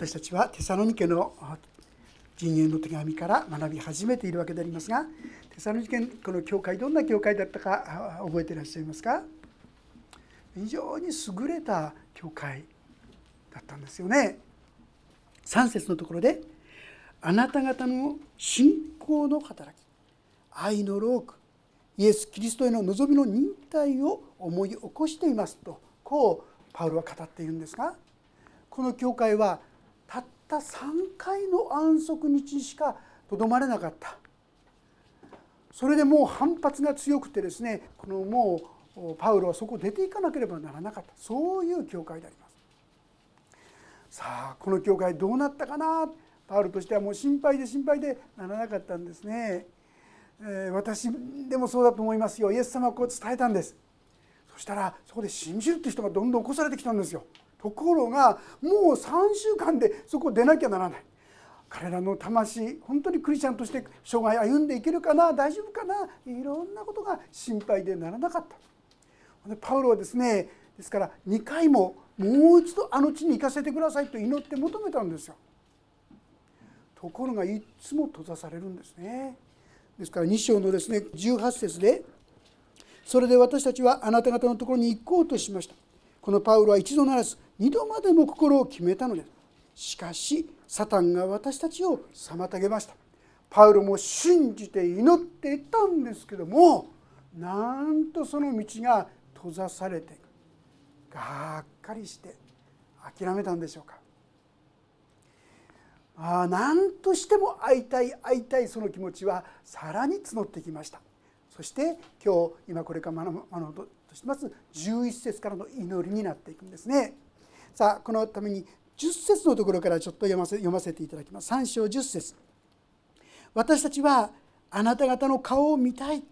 私たちはテサロニケの陣営の手紙から学び始めているわけでありますがテサロニケこの教会どんな教会だったか覚えていらっしゃいますか？非常に優れた教会だったんですよね。3節のところで「あなた方の信仰の働き愛の労苦イエス・キリストへの望みの忍耐を思い起こしています」とこうパウロは語っているんですがこの教会はたった3回の安息日にしかとどまれなかった。それでもう反発が強くてですねこのもうパウロはそこを出ていかなければならなかった。そういう教会であります。さあこの教会どうなったかな？パウロとしてはもう心配で心配でならなかったんですね、えー、私でもそうだと思いますよ。イエス様はこう伝えたんです。そしたらそこで信じるって人がどんどん起こされてきたんですよ。ところがもう3週間でそこを出なきゃならない。彼らの魂本当にクリスチャンとして生涯歩んでいけるかな大丈夫かないろんなことが心配でならなかった。パウロはですねですから2回ももう一度あの地に行かせてくださいと祈って求めたんですよ。ところがいつも閉ざされるんですね。ですから2章のですね18節で「それで私たちはあなた方のところに行こうとしました」このパウロは一度ならず二度までも心を決めたのです。しかしサタンが私たちを妨げました。パウロも信じて祈っていたんですけどもなんとその道が閉ざされてがっかりして諦めたんでしょうか。あ何としても会いたい会いたいその気持ちはさらに募ってきました。そして今日今これから学ぶとします。11節からの祈りになっていくんですね。さあこのために10節のところからちょっと読ませ読ませていただきます。3章10節。私たちはあなた方の顔を見たい。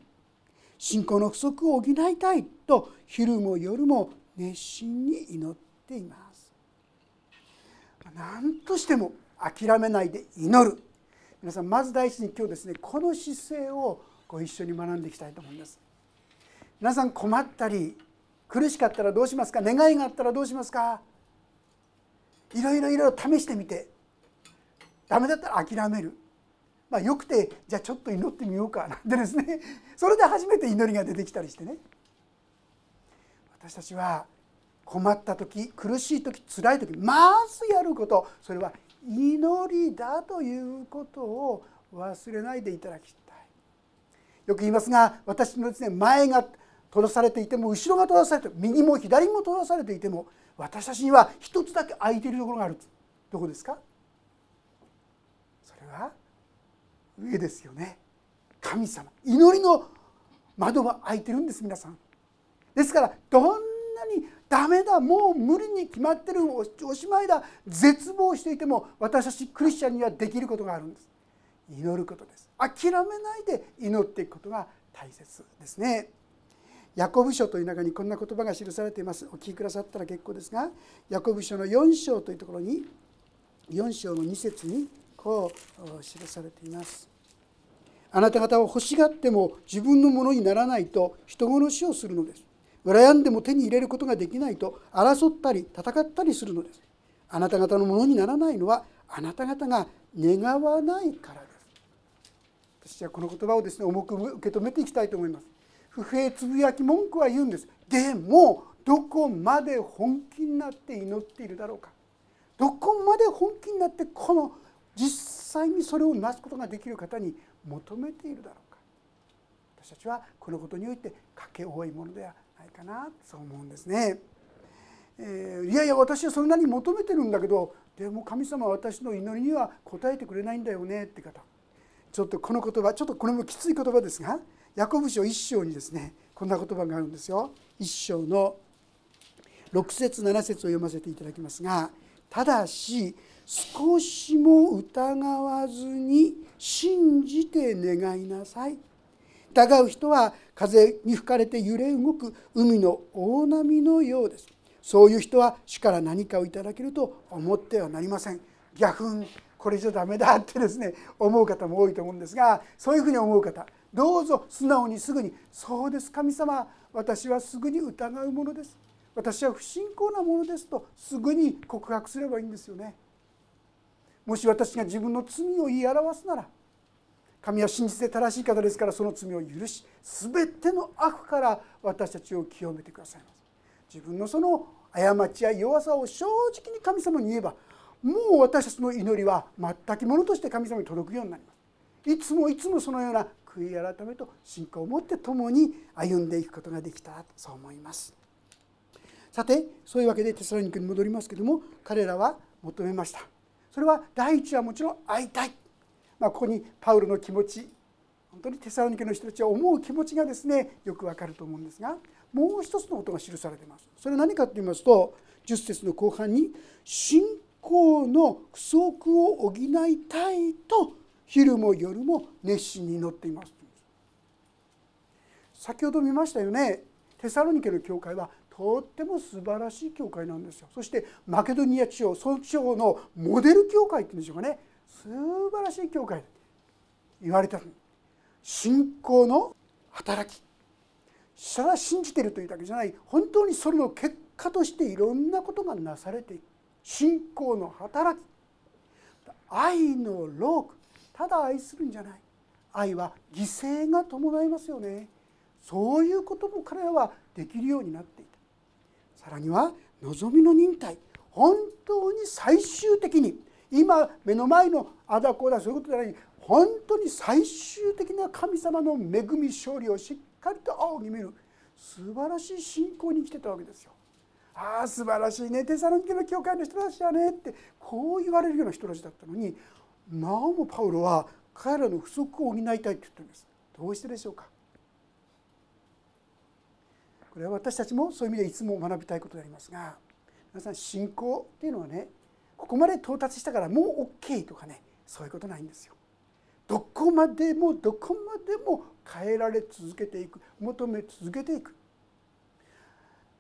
信仰の不足を補いたい。と昼も夜も熱心に祈っています。何としても諦めないで祈る。皆さんまず第一に今日ですねこの姿勢をご一緒に学んでいきたいと思います。皆さん困ったり苦しかったらどうしますか？願いがあったらどうしますか？いろいろいろ試してみてダメだったら諦める。まあよくてじゃあちょっと祈ってみようか。なんてですね。それで初めて祈りが出てきたりしてね。私たちは困った時苦しい時辛い時まずやること。それは祈りだということを忘れないでいただきたい。よく言いますが私のですね前が閉ざされていても後ろが閉ざされて右も左も閉ざされていても私たちには一つだけ空いているところがある。どこですか？それは上ですよね。神様。祈りの窓は開いてるんです皆さん。ですからどんなにダメだもう無理に決まってるおしまいだ絶望していても私たちクリスチャンにはできることがあるんです。祈ることです。諦めないで祈っていくことが大切ですね。ヤコブ書という中にこんな言葉が記されています。お聞きくださったら結構ですがヤコブ書の4章というところに4章の2節にこう記されています。あなた方は欲しがっても自分のものにならないと人殺しをするのです。羨んでも手に入れることができないと争ったり戦ったりするのです。あなた方のものにならないのはあなた方が願わないからです。私はこの言葉をですね重く受け止めていきたいと思います。不平つぶやき文句は言うんです。でもどこまで本気になって祈っているだろうか。どこまで本気になってこの実際にそれをなすことができる方に求めているだろうか。私たちはこのことにおいて賭け多いものではないかなそう思うんですね。えー、いやいや私はそんなに求めてるんだけどでも神様は私の祈りには応えてくれないんだよねって方。ちょっとこの言葉ちょっとこれもきつい言葉ですがヤコブ書1章にですねこんな言葉があるんですよ。1章の6節7節を読ませていただきますがただし少しも疑わずに信じて願いなさい。疑う人は風に吹かれて揺れ動く海の大波のようです。そういう人は主から何かをいただけると思ってはなりません。逆にこれじゃダメだってですね思う方も多いと思うんですがそういうふうに思う方どうぞ素直にすぐに「そうです神様私はすぐに疑うものです。私は不信仰なものです」とすぐに告白すればいいんですよね。もし私が自分の罪を言い表すなら神は真実で正しい方ですからその罪を許し全ての悪から私たちを清めてくださいます。自分のその過ちや弱さを正直に神様に言えばもう私たちの祈りは全くものとして神様に届くようになります。いつもいつもそのような悔い改めと信仰を持って共に歩んでいくことができたとそう思います。さてそういうわけでテサロニクに戻りますけども彼らは求めました。それは第一はもちろん会いたい、まあ、ここにパウロの気持ち本当にテサロニケの人たちは思う気持ちがですねよくわかると思うんですがもう一つのことが記されています。それは何かと言いますと10節の後半に「信仰の不足を補いたい」と昼も夜も熱心に祈っています。先ほど見ましたよね。テサロニケの教会はとっても素晴らしい教会なんですよ。そしてマケドニア地方その地方のモデル教会っていうんでしょうかね。素晴らしい教会。言われた信仰の働き。ただ信じてるというだけじゃない。本当にそれの結果としていろんなことがなされていく。信仰の働き。愛の労苦ただ愛するんじゃない。愛は犠牲が伴いますよね。そういうことも彼らはできるようになっていた。さらには望みの忍耐。本当に最終的に。今目の前のあだこうだそういうことじゃない。本当に最終的な神様の恵み勝利をしっかりと仰ぎ見る。素晴らしい信仰に生きてたわけですよ。ああ素晴らしいね。テサロニケの教会の人たちだねってこう言われるような人たちだったのになおもパウロは彼らの不足を補いたいって言ってるんです。どうしてでしょうか？これは私たちもそういう意味でいつも学びたいことでありますが皆さん信仰っていうのはねここまで到達したからもう OK とかねそういうことないんですよ。どこまでもどこまでも変えられ続けていく求め続けていく。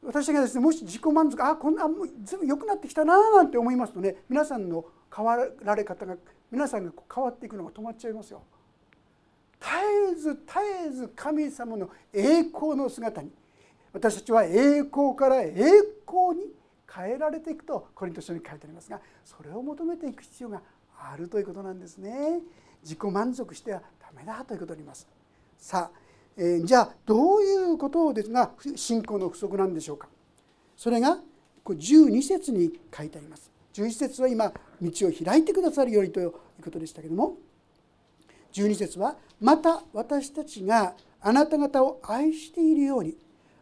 私がですねもし自己満足あこんなもう随分良くなってきたななんて思いますとね皆さんの変わられ方が皆さんが変わっていくのが止まっちゃいますよ。絶えず絶えず神様の栄光の姿に私たちは栄光から栄光に変えられていくとコリント書に書いてありますがそれを求めていく必要があるということなんですね。自己満足してはダメだということになります。さあ、えー、じゃあどういうことですが信仰の不足なんでしょうかそれが12節に書いてあります11節は今道を開いてくださるようにということでしたけども12節は「また私たちがあなた方を愛しているように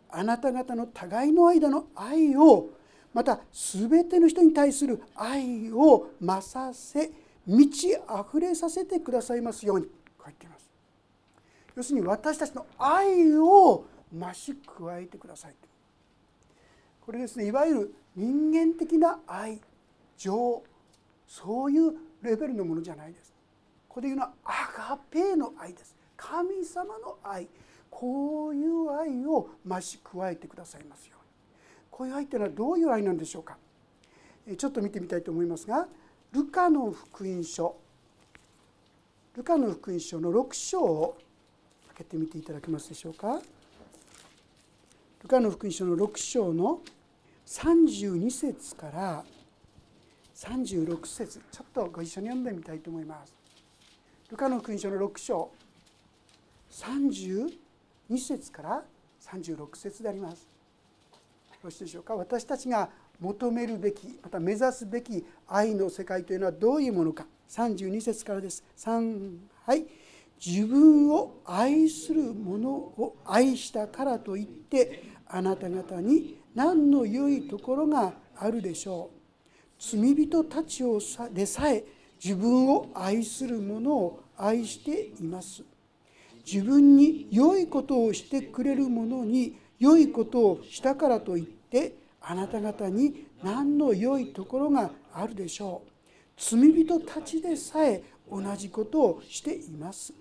あなた方の互いの間の愛をまた全ての人に対する愛を増させ満ち溢れさせてくださいますように」書いています。要するに私たちの愛を増し加えてくださいこれですねいわゆる人間的な愛情そういうレベルのものじゃないです。ここで言うのはアガペの愛です。神様の愛。こういう愛を増し加えてくださいますように。こういう愛というのはどういう愛なんでしょうか。ちょっと見てみたいと思いますがルカの福音書。ルカの福音書の6章を開けてみていただけますでしょうか。ルカの福音書の6章の32節から36節ちょっとご一緒に読んでみたいと思います。ルカの福音書の6章。32節から36節であります。よろしいでしょうか？私たちが求めるべきまた目指すべき愛の世界というのはどういうものか。32節からです。3はい。自分を愛する者を愛したからといってあなた方に何の良いところがあるでしょう？罪人たちをさでさえ自分を愛する者を愛しています。自分に良いことをしてくれる者に良いことをしたからといってあなた方に何の良いところがあるでしょう。罪人たちでさえ同じことをしています。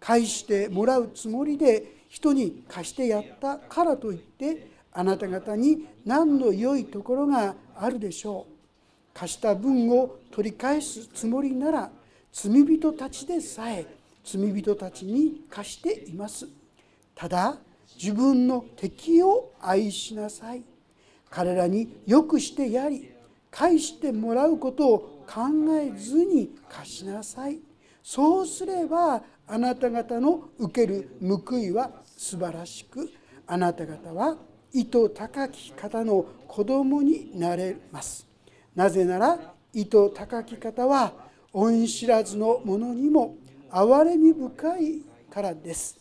返してもらうつもりで人に貸してやったからといってあなた方に何の良いところがあるでしょう。貸した分を取り返すつもりなら罪人たちでさえ罪人たちに貸しています。ただ自分の敵を愛しなさい。彼らによくしてやり返してもらうことを考えずに貸しなさい。そうすればあなた方の受ける報いは素晴らしくあなた方は意図高き方の子供になれます。なぜなら意図高き方は恩知らずの者にも憐れみ深いからです。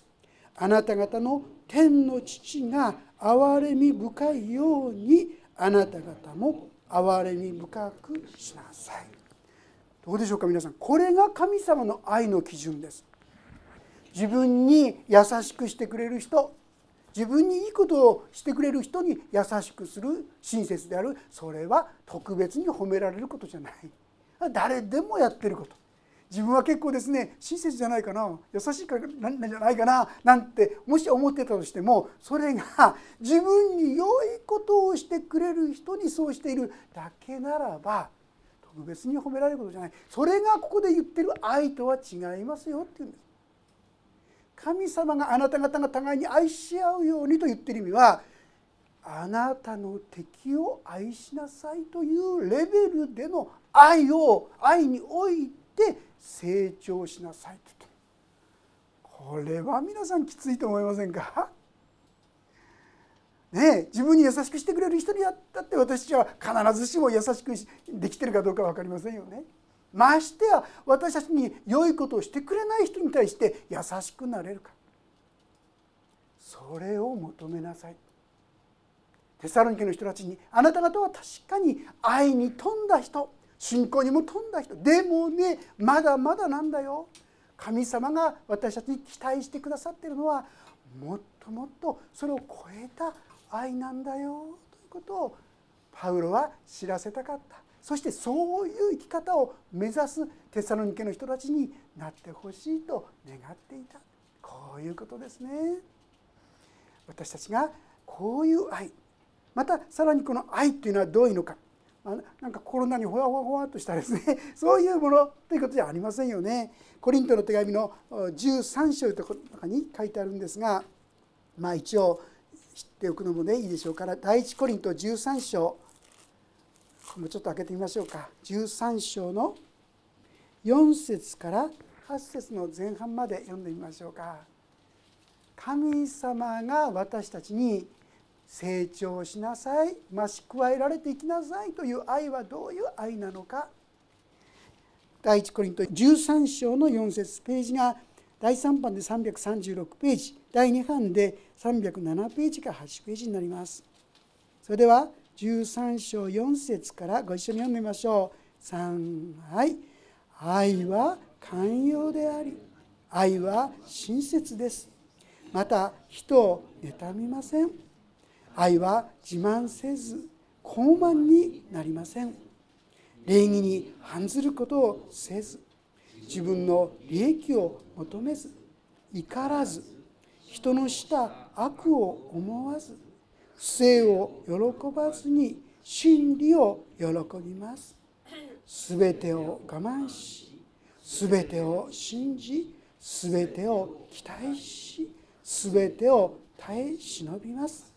あなた方の天の父が憐れみ深いようにあなた方も憐れみ深くしなさい。どうでしょうか皆さん。これが神様の愛の基準です。自分に優しくしてくれる人自分にいいことをしてくれる人に優しくする親切である。それは特別に褒められることじゃない。誰でもやってること。自分は結構ですね親切じゃないかな。優しいからなんじゃないかな。なんてもし思ってたとしてもそれが自分に良いことをしてくれる人にそうしているだけならば特別に褒められることじゃない。それがここで言ってる愛とは違いますよっていうんです。神様があなた方が互いに愛し合うようにと言ってる意味はあなたの敵を愛しなさいというレベルでの愛を愛において成長しなさいとこれは皆さんきついと思いませんか？ね自分に優しくしてくれる人にやったって私は必ずしも優しくできてるかどうか分かりませんよね。ましてや私たちに良いことをしてくれない人に対して優しくなれるか。それを求めなさい。テサロニケの人たちにあなた方は確かに愛に富んだ人信仰にも富んだ人。でもねまだまだなんだよ。神様が私たちに期待してくださってるのはもっともっとそれを超えた愛なんだよ。ということをパウロは知らせたかった。そしてそういう生き方を目指すテサロニケの人たちになってほしいと願っていた。こういうことですね。私たちがこういう愛。またさらにこの愛というのはどういうのか。なんか心の中にほわほわほわっとしたですね。そういうものということじゃありませんよね。コリントの手紙の13章という中に書いてあるんですがまあ一応知っておくのもねいいでしょうから。第一コリント13章。もうちょっと開けてみましょうか。13章の4節から8節の前半まで読んでみましょうか。神様が私たちに成長しなさい増し加えられていきなさいという愛はどういう愛なのか。第一コリント13章の4節ページが第3版で336ページ第2版で307ページか8ページになります。それでは13章4節からご一緒に読んでみましょう。3はい愛は寛容であり愛は親切です。また人を妬みません。愛は自慢せず高慢になりません。礼儀に反ずることをせず自分の利益を求めず怒らず人のした悪を思わず不正を喜ばずに真理を喜びます。すべてを我慢しすべてを信じすべてを期待しすべてを耐え忍びます。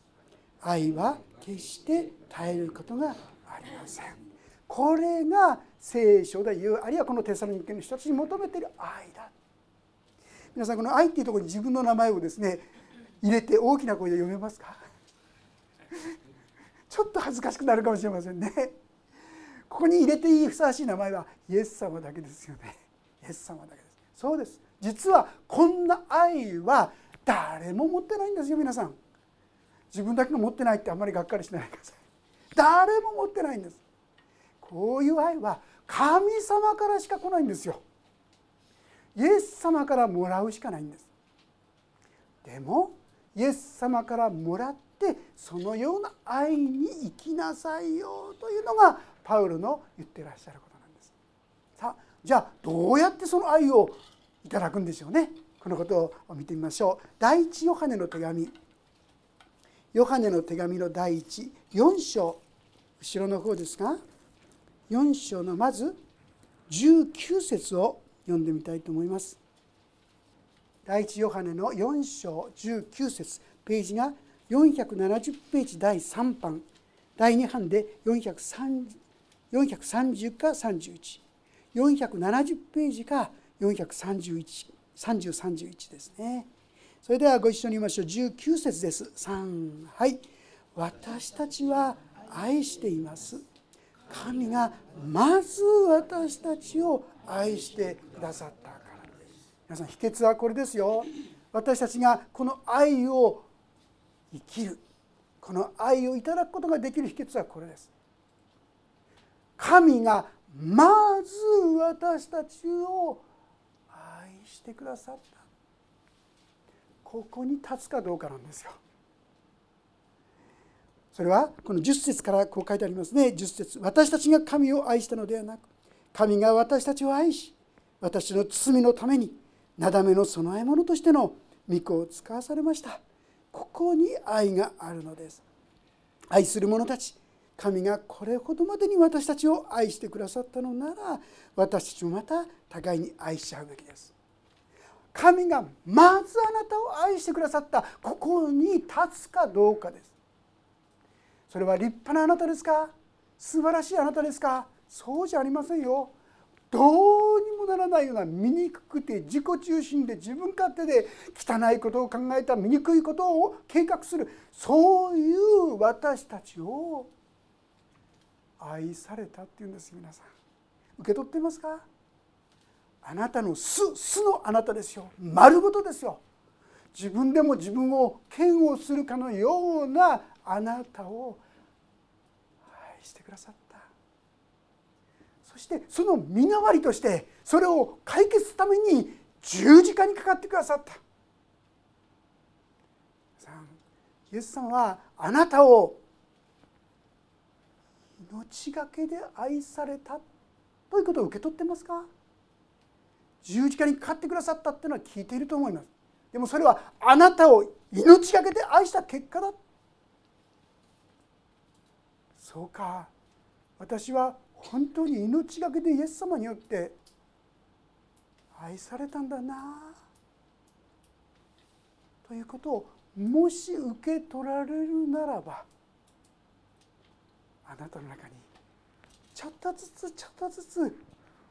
愛は決して耐えることがありません。これが聖書で言うあるいはこのテサロニケの人たちに求めている愛だ。皆さんこの愛っていうところに自分の名前をですね入れて大きな声で読めますか？ちょっと恥ずかしくなるかもしれませんね。ここに入れていいふさわしい名前はイエス様だけですよね。イエス様だけです。そうです。実はこんな愛は誰も持ってないんですよ皆さん。自分だけが持ってないってあんまりがっかりしないでください。誰も持ってないんです。こういう愛は神様からしか来ないんですよ。イエス様からもらうしかないんです。でもイエス様からもらってそのような愛に生きなさいよというのがパウロの言ってらっしゃることなんです。さあじゃあどうやってその愛をいただくんでしょうね。このことを見てみましょう。第一ヨハネの手紙。ヨハネの手紙の第14章。後ろの方ですが4章のまず19節を読んでみたいと思います。第一ヨハネの4章19節。ページが470ページ第3版。第2版で430 430か31470ページか4313031ですね。それではご一緒に言いましょう。19節です。3はい。私たちは愛しています。神がまず私たちを愛してくださったからです。皆さん秘訣はこれですよ。私たちがこの愛を生きる。この愛をいただくことができる秘訣はこれです。神がまず私たちを愛してくださった。ここに立つかどうかなんですよ。それはこの10節からこう書いてありますね。10節。私たちが神を愛したのではなく神が私たちを愛し私の罪のためになだめの供え物としての御子を使わされました。ここに愛があるのです。愛する者たち神がこれほどまでに私たちを愛してくださったのなら私たちもまた互いに愛し合うべきです。神がまずあなたを愛してくださったここに立つかどうかです。それは立派なあなたですか？素晴らしいあなたですか？そうじゃありませんよ。どうにもならないような醜くて自己中心で自分勝手で汚いことを考えた醜いことを計画する。そういう私たちを愛されたっていうんです皆さん。受け取ってますか？あなたの素素のあなたですよ。丸ごとですよ。自分でも自分を嫌悪するかのようなあなたを愛してくださった。そしてその身代わりとしてそれを解決するために十字架にかかってくださった。イエス様はあなたを命がけで愛されたということを受け取ってますか？十字架にかかってくださったっていうのは聞いていると思います。でもそれはあなたを命がけで愛した結果だ。そうか。私は本当に命がけでイエス様によって愛されたんだな。ということをもし受け取られるならばあなたの中にちょっとずつちょっとずつ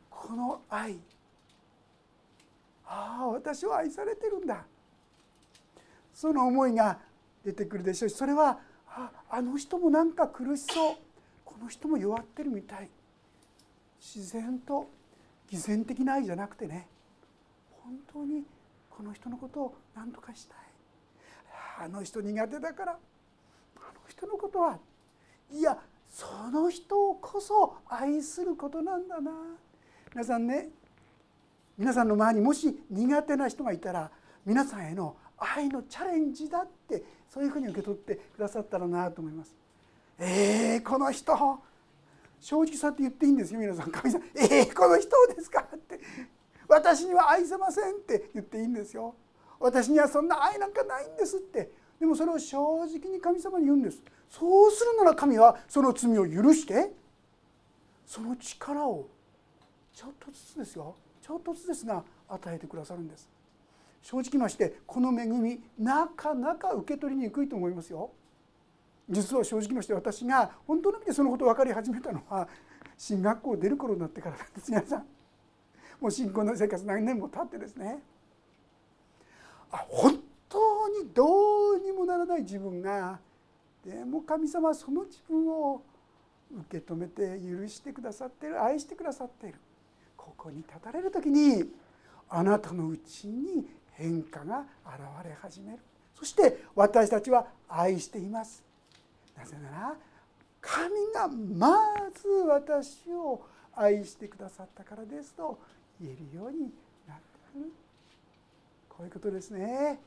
この愛ああ私は愛されてるんだ。その思いが出てくるでしょう。しそれはああの人もなんか苦しそう。この人も弱ってるみたい。自然と偽善的な愛じゃなくてね本当にこの人のことを何とかしたいあの人苦手だからあの人のことはいやその人こそ愛することなんだな皆さんね皆さんの周りにもし苦手な人がいたら皆さんへの愛のチャレンジだってそういうふうに受け取ってくださったらなと思います。えー、この人正直さって言っていいんですよ皆さん。神さん「えー、この人ですか?」って「私には愛せません」って言っていいんですよ。私にはそんな愛なんかないんですって。でもそれを正直に神様に言うんです。そうするなら神はその罪を許してその力をちょっとずつですよ。ちょっとずつですが与えてくださるんです。正直ましてこの恵みなかなか受け取りにくいと思いますよ。実は正直まして私が本当の意味でそのことを分かり始めたのは進学校を出る頃になってからなんです。皆さん。もう新婚の生活何年も経ってですね。あ本当にどうにもならない自分がでも神様はその自分を受け止めて許してくださっている愛してくださっている。ここに立たれる時にあなたのうちに変化が現れ始める。そして私たちは愛しています。なぜなら神がまず私を愛してくださったからですと言えるようになってくる。こういうことですね。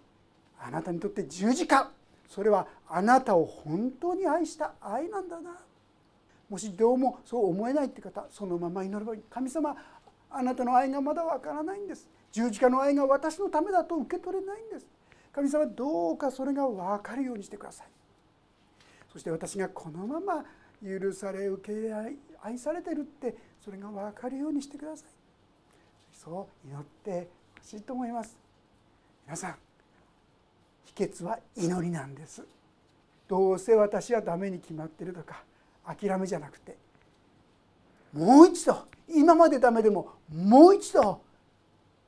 あなたにとって十字架。それはあなたを本当に愛した愛なんだな。もしどうもそう思えないって方そのまま祈ればいい。神様あなたの愛がまだわからないんです。十字架の愛が私のためだと受け取れないんです。神様どうかそれが分かるようにしてください。そして私がこのまま許され受け入れ愛されてるってそれが分かるようにしてください。そう祈ってほしいと思います。皆さん秘訣は祈りなんです。どうせ私はダメに決まってるとか諦めじゃなくてもう一度今までダメでももう一度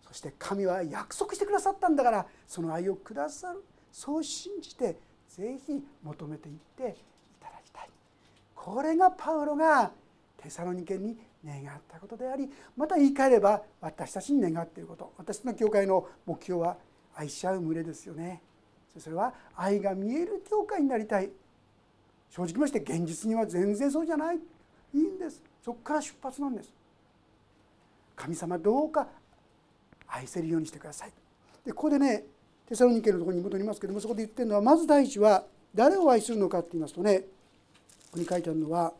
そして神は約束してくださったんだからその愛をくださる。そう信じてぜひ求めていっていただきたい。これがパウロがテサロニケに願ったことでありまた言い換えれば私たちに願っていること。私の教会の目標は愛し合う群れですよね。それは愛が見える教会になりたい。正直まして現実には全然そうじゃない。いいんです。そこから出発なんです。神様どうか愛せるようにしてください。でここでねテサロニケのところに戻りますけどもそこで言ってるのはまず第一は誰を愛するのかって言いますとねここに書いてあるのは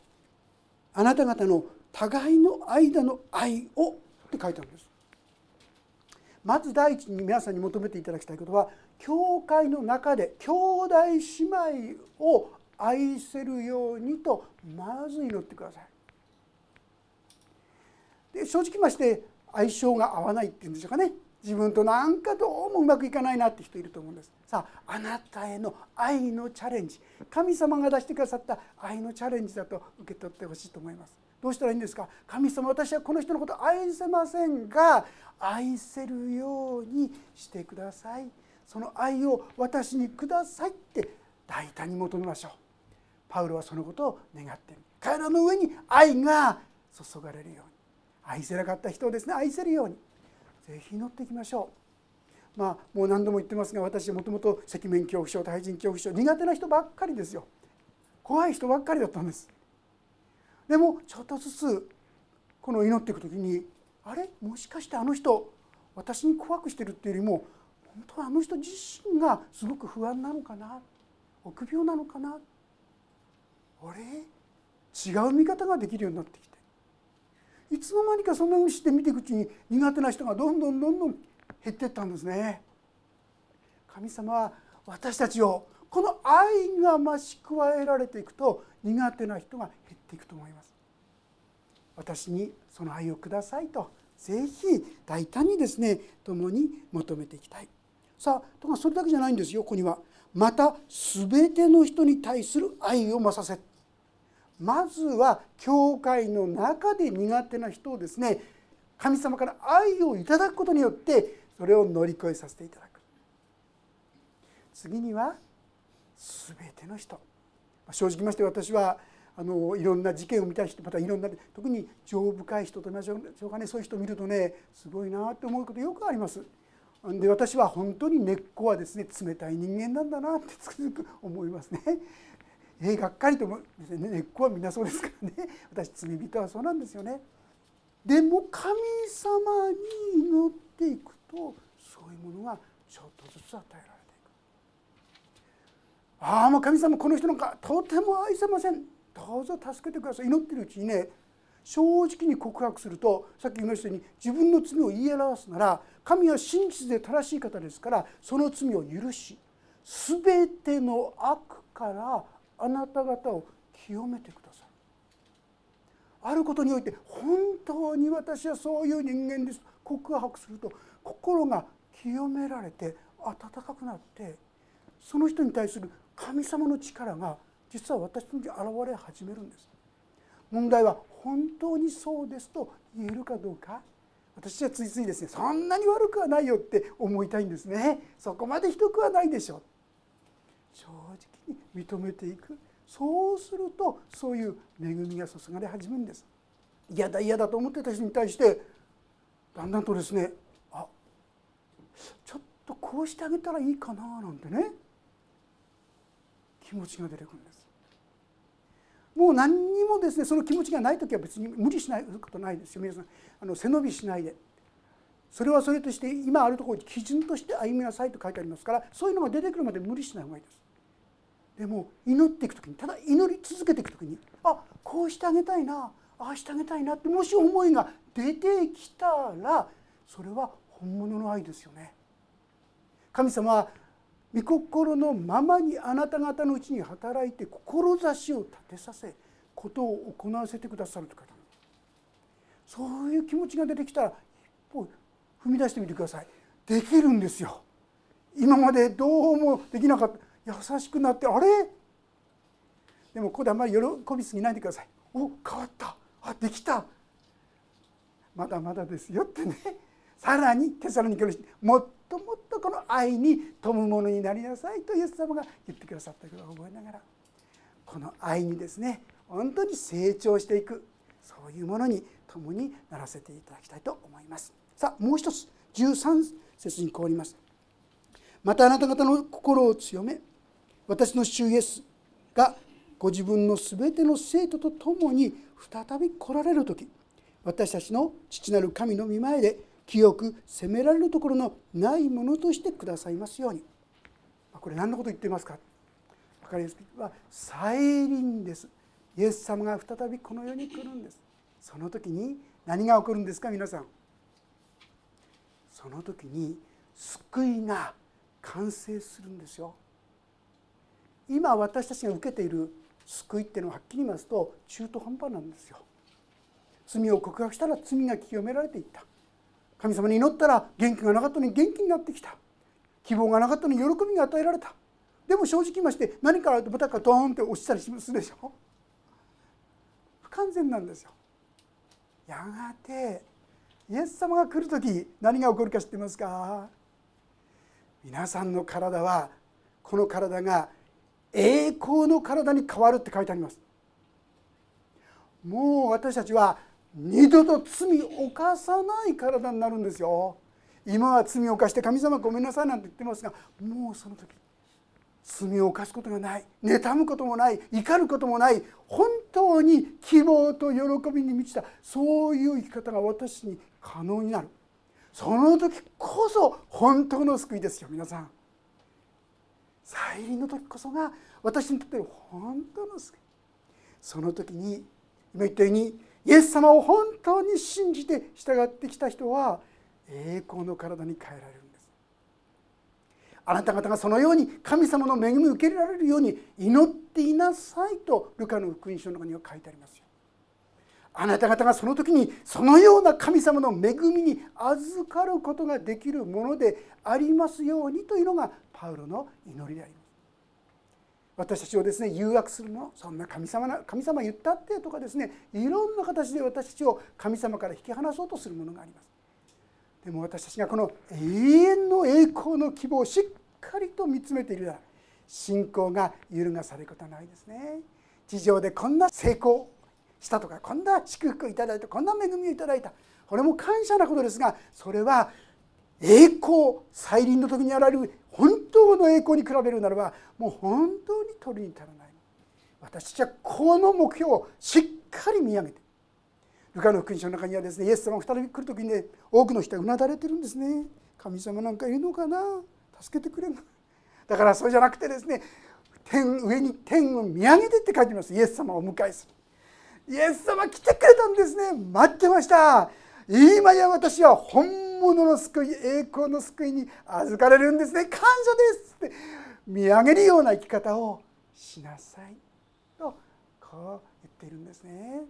あなた方の互いの間の愛をって書いてあるんです。まず第一に皆さんに求めていただきたいことは教会の中で兄弟姉妹を愛せるようにとまず祈ってください。で正直まして相性が合わないっていうんでしょうかね。自分となんかどうもうまくいかないなって人いると思うんです。さああなたへの愛のチャレンジ。神様が出してくださった愛のチャレンジだと受け取ってほしいと思います。どうしたらいいんですか？神様私はこの人のこと愛せませんが愛せるようにしてください。その愛を私にくださいって大胆に求めましょう。パウロはそのことを願っている。彼らの上に愛が注がれるように。愛せなかった人をですね愛せるように。ぜひ祈っていきましょう。まあもう何度も言ってますが私もともと赤面恐怖症対人恐怖症苦手な人ばっかりですよ。怖い人ばっかりだったんです。でもちょっとずつこの祈っていく時にあれ？もしかしてあの人私に怖くしてるっていうよりも本当はあの人自身がすごく不安なのかな？臆病なのかな？あれ？違う見方ができるようになってきて。いつの間にかそんなふうにして見ていくうちに苦手な人がどんどんどんどん減っていったんですね。神様は私たちをこの愛が増し加えられていくと苦手な人が減っていくと思います。私にその愛をくださいとぜひ大胆にですね共に求めていきたい。さあとかそれだけじゃないんですよここには。また全ての人に対する愛を増させまずは教会の中で苦手な人をですね神様から愛をいただくことによってそれを乗り越えさせていただく次には全ての人正直まして私はあのいろんな事件を見た人またいろんな特に情深い人と言いましょうかねそういう人を見るとねすごいなって思うことよくあります。で私は本当に根っこはですね冷たい人間なんだなってつくづく思いますね。えー、がっかりとも根っこはみんなそうですからね私罪人はそうなんですよね。でも神様に祈っていくとそういうものがちょっとずつ与えられていく。ああもう神様この人なんかとても愛せませんどうぞ助けてください祈ってるうちにね正直に告白するとさっき言いましたように自分の罪を言い表すなら神は真実で正しい方ですからその罪を許し全ての悪からあなた方を清めてくださる。あることにおいて本当に私はそういう人間です。告白すると心が清められて温かくなってその人に対する神様の力が実は私に現れ始めるんです。問題は本当にそうですと言えるかどうか私はついついですねそんなに悪くはないよって思いたいんですね。そこまでひどくはないでしょう。正直に認めていく。そうするとそういう恵みが注がれ始めるんです。嫌だ嫌だと思ってた人に対してだんだんとですねあちょっとこうしてあげたらいいかななんてね気持ちが出てくるんです。もう何にもですねその気持ちがない時は別に無理しないことないですよ。皆さんあの背伸びしないで。それはそれとして今あるところに基準として歩みなさいと書いてありますからそういうのが出てくるまで無理しない方がいいです。でも祈っていく時にただ祈り続けていく時にあこうしてあげたいなああしてあげたいなってもし思いが出てきたらそれは本物の愛ですよね。神様は御心のままにあなた方のうちに働いて志を立てさせことを行わせてくださるという方そういう気持ちが出てきたら一歩踏み出してみてください。できるんですよ。今までどうもできなかった。優しくなってあれ？でもここであんまり喜びすぎないでください。お変わった。あできた。まだまだですよってね。さらにテサロニケのもっともっとこの愛に富むものになりなさいとイエス様が言ってくださったことを覚えながら。この愛にですね本当に成長していく。そういうものに共にならせていただきたいと思います。さあもう一つ。13節にこうあります。またあなた方の心を強め私の主イエスがご自分のすべての生徒と共に再び来られる時私たちの父なる神の御前で清く責められるところのないものとしてくださいますように。これ何のこと言っていますか？分かりやすくは再臨です。イエス様が再びこの世に来るんです。その時に何が起こるんですか皆さん？その時に救いが完成するんですよ。今私たちが受けている救いっていうのははっきり言いますと中途半端なんですよ。罪を告白したら罪が清められていった。神様に祈ったら元気がなかったのに元気になってきた。希望がなかったのに喜びが与えられた。でも正直言いまして何かあると豚がドーンって落ちたりするでしょ。不完全なんですよ。やがてイエス様が来る時何が起こるか知ってますか？皆さんの体はこの体が栄光の体に変わるって書いてあります。もう私たちは二度と罪を犯さない体になるんですよ。今は罪を犯して神様ごめんなさいなんて言ってますがもうその時罪を犯すことがない。妬むこともない。怒ることもない。本当に希望と喜びに満ちた。そういう生き方が私に可能になる。その時こそ本当の救いですよ皆さん。再臨の時こそが私にとっての本当の救いその時に今言ったようにイエス様を本当に信じて従ってきた人は栄光の体に変えられるんです。あなた方がそのように神様の恵みを受けられるように祈っていなさいとルカの福音書の中には書いてありますよ。あなた方がその時にそのような神様の恵みに預かることができるものでありますようにというのがパウロの祈りであります。私たちをですね誘惑するのそんな神様な神様言ったってとかですねいろんな形で私たちを神様から引き離そうとするものがあります。でも私たちがこの永遠の栄光の希望をしっかりと見つめているなら信仰が揺るがされることはないですね。地上でこんな成功したとかこんな祝福をいただいたこんな恵みをいただいた。これも感謝なことですがそれは栄光再臨の時にあられる本当の栄光に比べるならばもう本当に取りに足らない。私たちはこの目標をしっかり見上げて。ルカの福音書の中にはですねイエス様が再び来る時にね多くの人がうなだれてるんですね神様なんかいるのかな？助けてくれるだからそうじゃなくてですね天上に天を見上げてって書いてます。イエス様をお迎えする。イエス様来てくれたんですね。待ってました。今や私は本物の救い栄光の救いに預かれるんですね。感謝ですって。見上げるような生き方をしなさいとこう言っているんですね。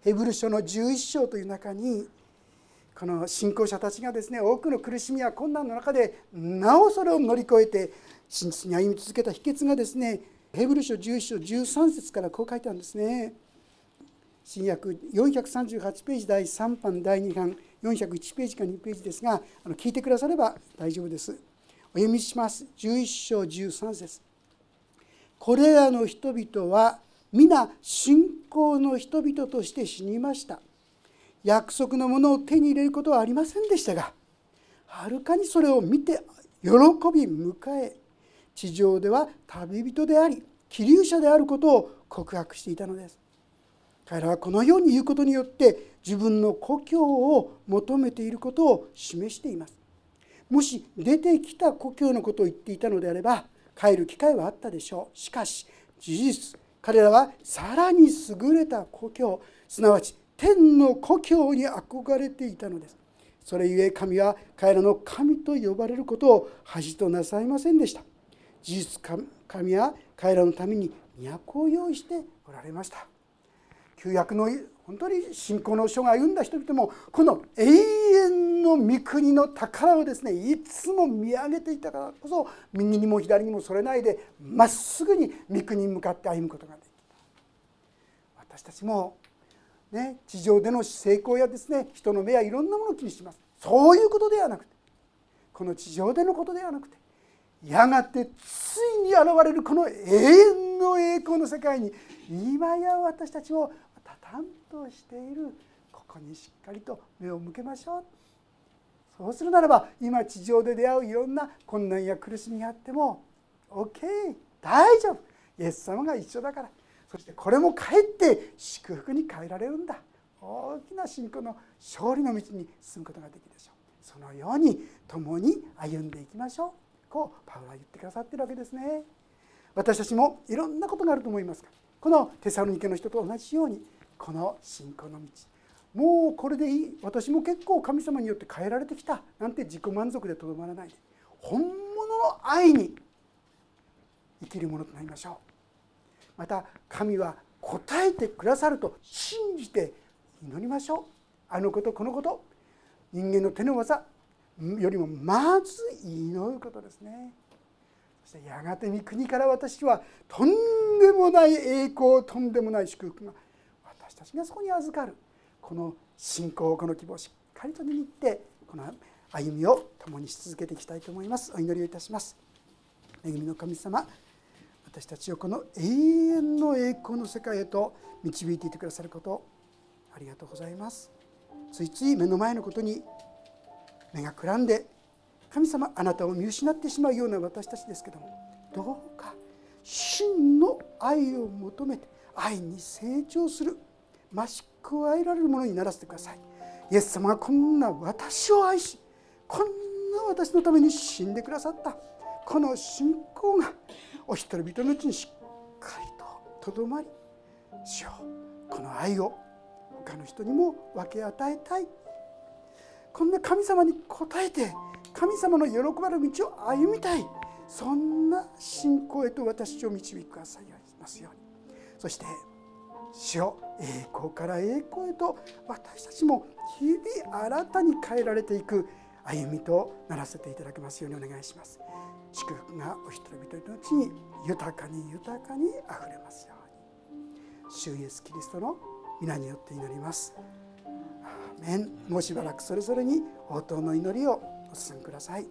ヘブル書の11章という中にこの信仰者たちがですね多くの苦しみや困難の中でなおそれを乗り越えて真実に歩み続けた秘訣がですねヘブル書11章13節からこう書いてあるんですね。新約438ページ第3版第2版401ページか2ページですが聞いてくだされば大丈夫です。お読みします。11章13節これらの人々は皆信仰の人々として死にました。約束のものを手に入れることはありませんでしたがはるかにそれを見て喜び迎え地上では旅人であり気流者であることを告白していたのです。彼らはこのように言うことによって自分の故郷を求めていることを示しています。もし出てきた故郷のことを言っていたのであれば帰る機会はあったでしょう。しかし事実彼らはさらに優れた故郷すなわち天の故郷に憧れていたのです。それゆえ神は彼らの神と呼ばれることを恥となさいませんでした。事実神は彼らのために都を用意しておられました。旧約の本当に信仰の書が歩んだ人々もこの永遠の御国の宝をですねいつも見上げていたからこそ右にも左にもそれないでまっすぐに御国に向かって歩むことができた私たちもね、地上での成功やですね人の目やいろんなものを気にします。そういうことではなくてこの地上でのことではなくてやがてついに現れるこの永遠の栄光の世界に今や私たちをたたんとしているここにしっかりと目を向けましょう。そうするならば今地上で出会ういろんな困難や苦しみがあっても OK 大丈夫。イエス様が一緒だから。そしてこれもかえって祝福に変えられるんだ。大きな信仰の勝利の道に進むことができるでしょう。そのように共に歩んでいきましょう。こうパウロは言ってくださってるわけですね。私たちもいろんなことがあると思いますがこのテサロニケの人と同じようにこの信仰の道もうこれでいい。私も結構神様によって変えられてきた。なんて自己満足でとどまらないで本物の愛に生きるものとなりましょう。また神は答えてくださると信じて祈りましょう。あのことこのこと。人間の手の技よりもまず祈ることですね。そしてやがて御国から私はとんでもない栄光とんでもない祝福が私たちがそこに預かるこの信仰この希望をしっかりと握ってこの歩みを共にし続けていきたいと思います。お祈りをいたします。恵みの神様私たちをこの永遠の栄光の世界へと導いていてくださることありがとうございます。ついつい目の前のことに目がくらんで神様あなたを見失ってしまうような私たちですけどもどうか真の愛を求めて愛に成長する増し加えられるものにならせてください。イエス様がこんな私を愛しこんな私のために死んでくださった。この信仰がお一人々のうちにしっかりととどまり主よこの愛を他の人にも分け与えたい。こんな神様に応えて神様の喜ばれる道を歩みたい。そんな信仰へと私を導くくださいますように。そして主よ栄光から栄光へと私たちも日々新たに変えられていく。歩みとならせていただきますようにお願いします。祝福がお一人一人のうちに豊かに豊かにあふれますように。主イエスキリストの皆によって祈ります。もうしばらくそれぞれに応答の祈りをお進みください。